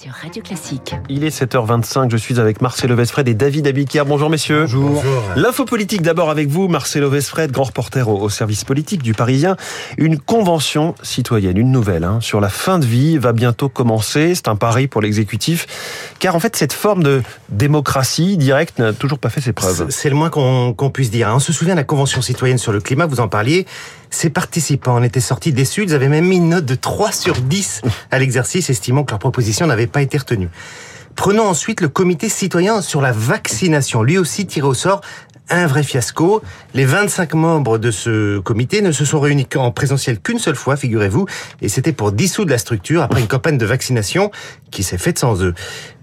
sur Radio Classique. Il est 7h25, je suis avec Marcelo Vesfred et David Abiquière. Bonjour messieurs. Bonjour. L'info politique d'abord avec vous, Marcelo Vesfred, grand reporter au, au, service politique du Parisien. Une convention citoyenne, une nouvelle, hein, sur la fin de vie va bientôt commencer. C'est un pari pour l'exécutif, car en fait cette forme de démocratie directe n'a toujours pas fait ses preuves. C'est le moins qu'on qu puisse dire. On se souvient de la convention citoyenne sur le climat, vous en parliez. Ces participants en étaient sortis déçus. Ils avaient même mis une note de 3 sur 10 à l'exercice, estimant que leur proposition n'avait pas été retenue. Prenons ensuite le comité citoyen sur la vaccination, lui aussi tiré au sort un vrai fiasco. Les 25 membres de ce comité ne se sont réunis en présentiel qu'une seule fois, figurez-vous, et c'était pour dissoudre la structure après une campagne de vaccination qui s'est faite sans eux.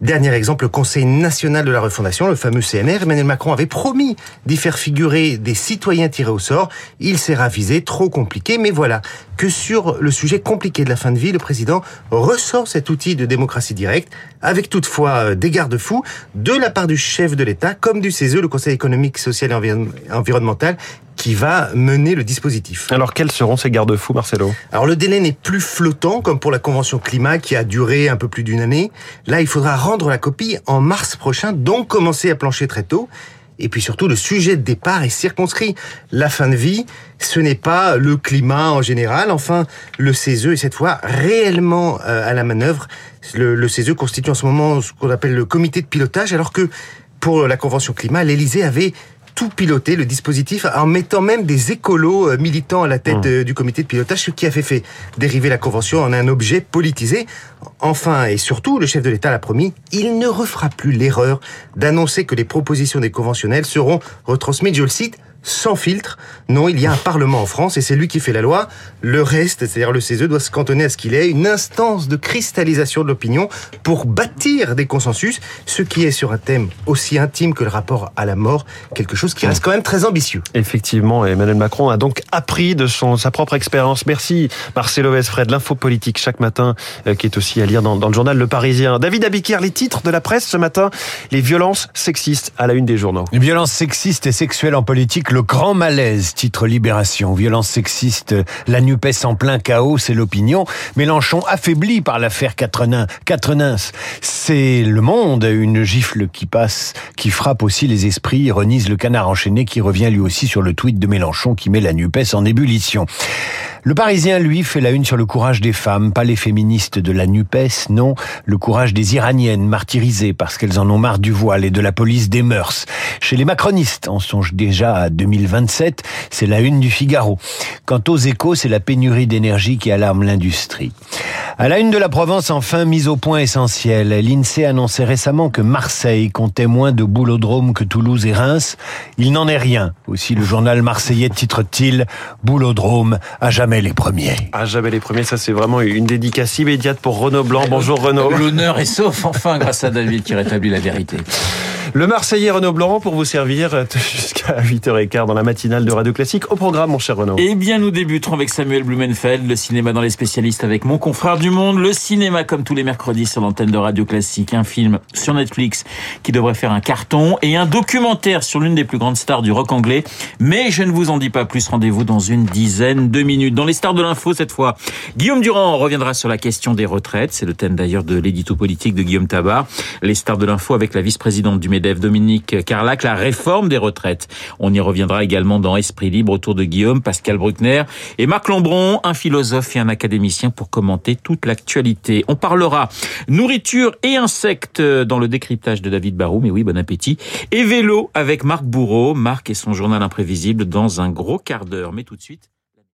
Dernier exemple, le Conseil national de la refondation, le fameux CNR, Emmanuel Macron avait promis d'y faire figurer des citoyens tirés au sort. Il s'est ravisé, trop compliqué, mais voilà que sur le sujet compliqué de la fin de vie, le président ressort cet outil de démocratie directe, avec toutefois des garde-fous de la part du chef de l'État, comme du CESE, le Conseil économique, social et environnemental, qui va mener le dispositif. Alors quels seront ces garde-fous, Marcelo? Alors le délai n'est plus flottant comme pour la convention climat qui a duré un peu plus d'une année. Là, il faudra rendre la copie en mars prochain, donc commencer à plancher très tôt. Et puis surtout, le sujet de départ est circonscrit. La fin de vie, ce n'est pas le climat en général. Enfin, le CESE est cette fois réellement à la manœuvre. Le, le CESE constitue en ce moment ce qu'on appelle le comité de pilotage, alors que pour la convention climat, l'Élysée avait tout piloté, le dispositif, en mettant même des écolos militants à la tête mmh. du comité de pilotage, ce qui a fait, fait dériver la Convention en un objet politisé. Enfin et surtout, le chef de l'État l'a promis, il ne refera plus l'erreur d'annoncer que les propositions des conventionnels seront retransmises, je le cite, sans filtre. Non, il y a un Parlement en France et c'est lui qui fait la loi. Le reste, c'est-à-dire le CESE, doit se cantonner à ce qu'il est, une instance de cristallisation de l'opinion pour bâtir des consensus, ce qui est sur un thème aussi intime que le rapport à la mort, quelque chose qui reste quand même très ambitieux. Effectivement, Emmanuel Macron a donc appris de son, sa propre expérience. Merci Marcelo Vesfred, l'info politique chaque matin, euh, qui est aussi à lire dans, dans le journal Le Parisien. David Abiquière, les titres de la presse ce matin, les violences sexistes à la une des journaux. Les violences sexistes et sexuelles en politique le grand malaise, titre Libération. Violence sexiste, la NUPES en plein chaos, c'est l'opinion. Mélenchon affaibli par l'affaire Quatrenin. C'est le monde, une gifle qui passe, qui frappe aussi les esprits, ironise le canard enchaîné qui revient lui aussi sur le tweet de Mélenchon qui met la NUPES en ébullition. Le Parisien, lui, fait la une sur le courage des femmes, pas les féministes de la NUPES, non, le courage des Iraniennes martyrisées parce qu'elles en ont marre du voile et de la police des mœurs. Chez les macronistes, on songe déjà à 2027, c'est la une du Figaro. Quant aux échos, c'est la pénurie d'énergie qui alarme l'industrie. À la une de la Provence, enfin, mise au point essentiel. L'INSEE annonçait récemment que Marseille comptait moins de boulodromes que Toulouse et Reims. Il n'en est rien. Aussi, le journal marseillais titre-t-il Boulodrome à jamais les premiers. À jamais les premiers, ça c'est vraiment une dédicace immédiate pour Renaud Blanc. Bonjour Renaud. L'honneur est sauf enfin grâce à David qui rétablit la vérité. Le Marseillais Renaud Blanc pour vous servir jusqu'à 8h15 dans la matinale de Radio Classique. Au programme, mon cher Renaud. Eh bien, nous débuterons avec Samuel Blumenfeld, le cinéma dans les spécialistes avec mon confrère du monde. Le cinéma, comme tous les mercredis sur l'antenne de Radio Classique. Un film sur Netflix qui devrait faire un carton et un documentaire sur l'une des plus grandes stars du rock anglais. Mais je ne vous en dis pas plus. Rendez-vous dans une dizaine de minutes. Dans les stars de l'info, cette fois, Guillaume Durand reviendra sur la question des retraites. C'est le thème d'ailleurs de l'édito politique de Guillaume Tabar. Les stars de l'info avec la vice-présidente du MEDEF, Dominique Carlac, la réforme des retraites. On y reviendra également dans Esprit Libre autour de Guillaume, Pascal Bruckner et Marc Lambron, un philosophe et un académicien pour commenter toute l'actualité. On parlera nourriture et insectes dans le décryptage de David Barou, mais oui, bon appétit. Et vélo avec Marc Bourreau. Marc et son journal imprévisible dans un gros quart d'heure. Mais tout de suite...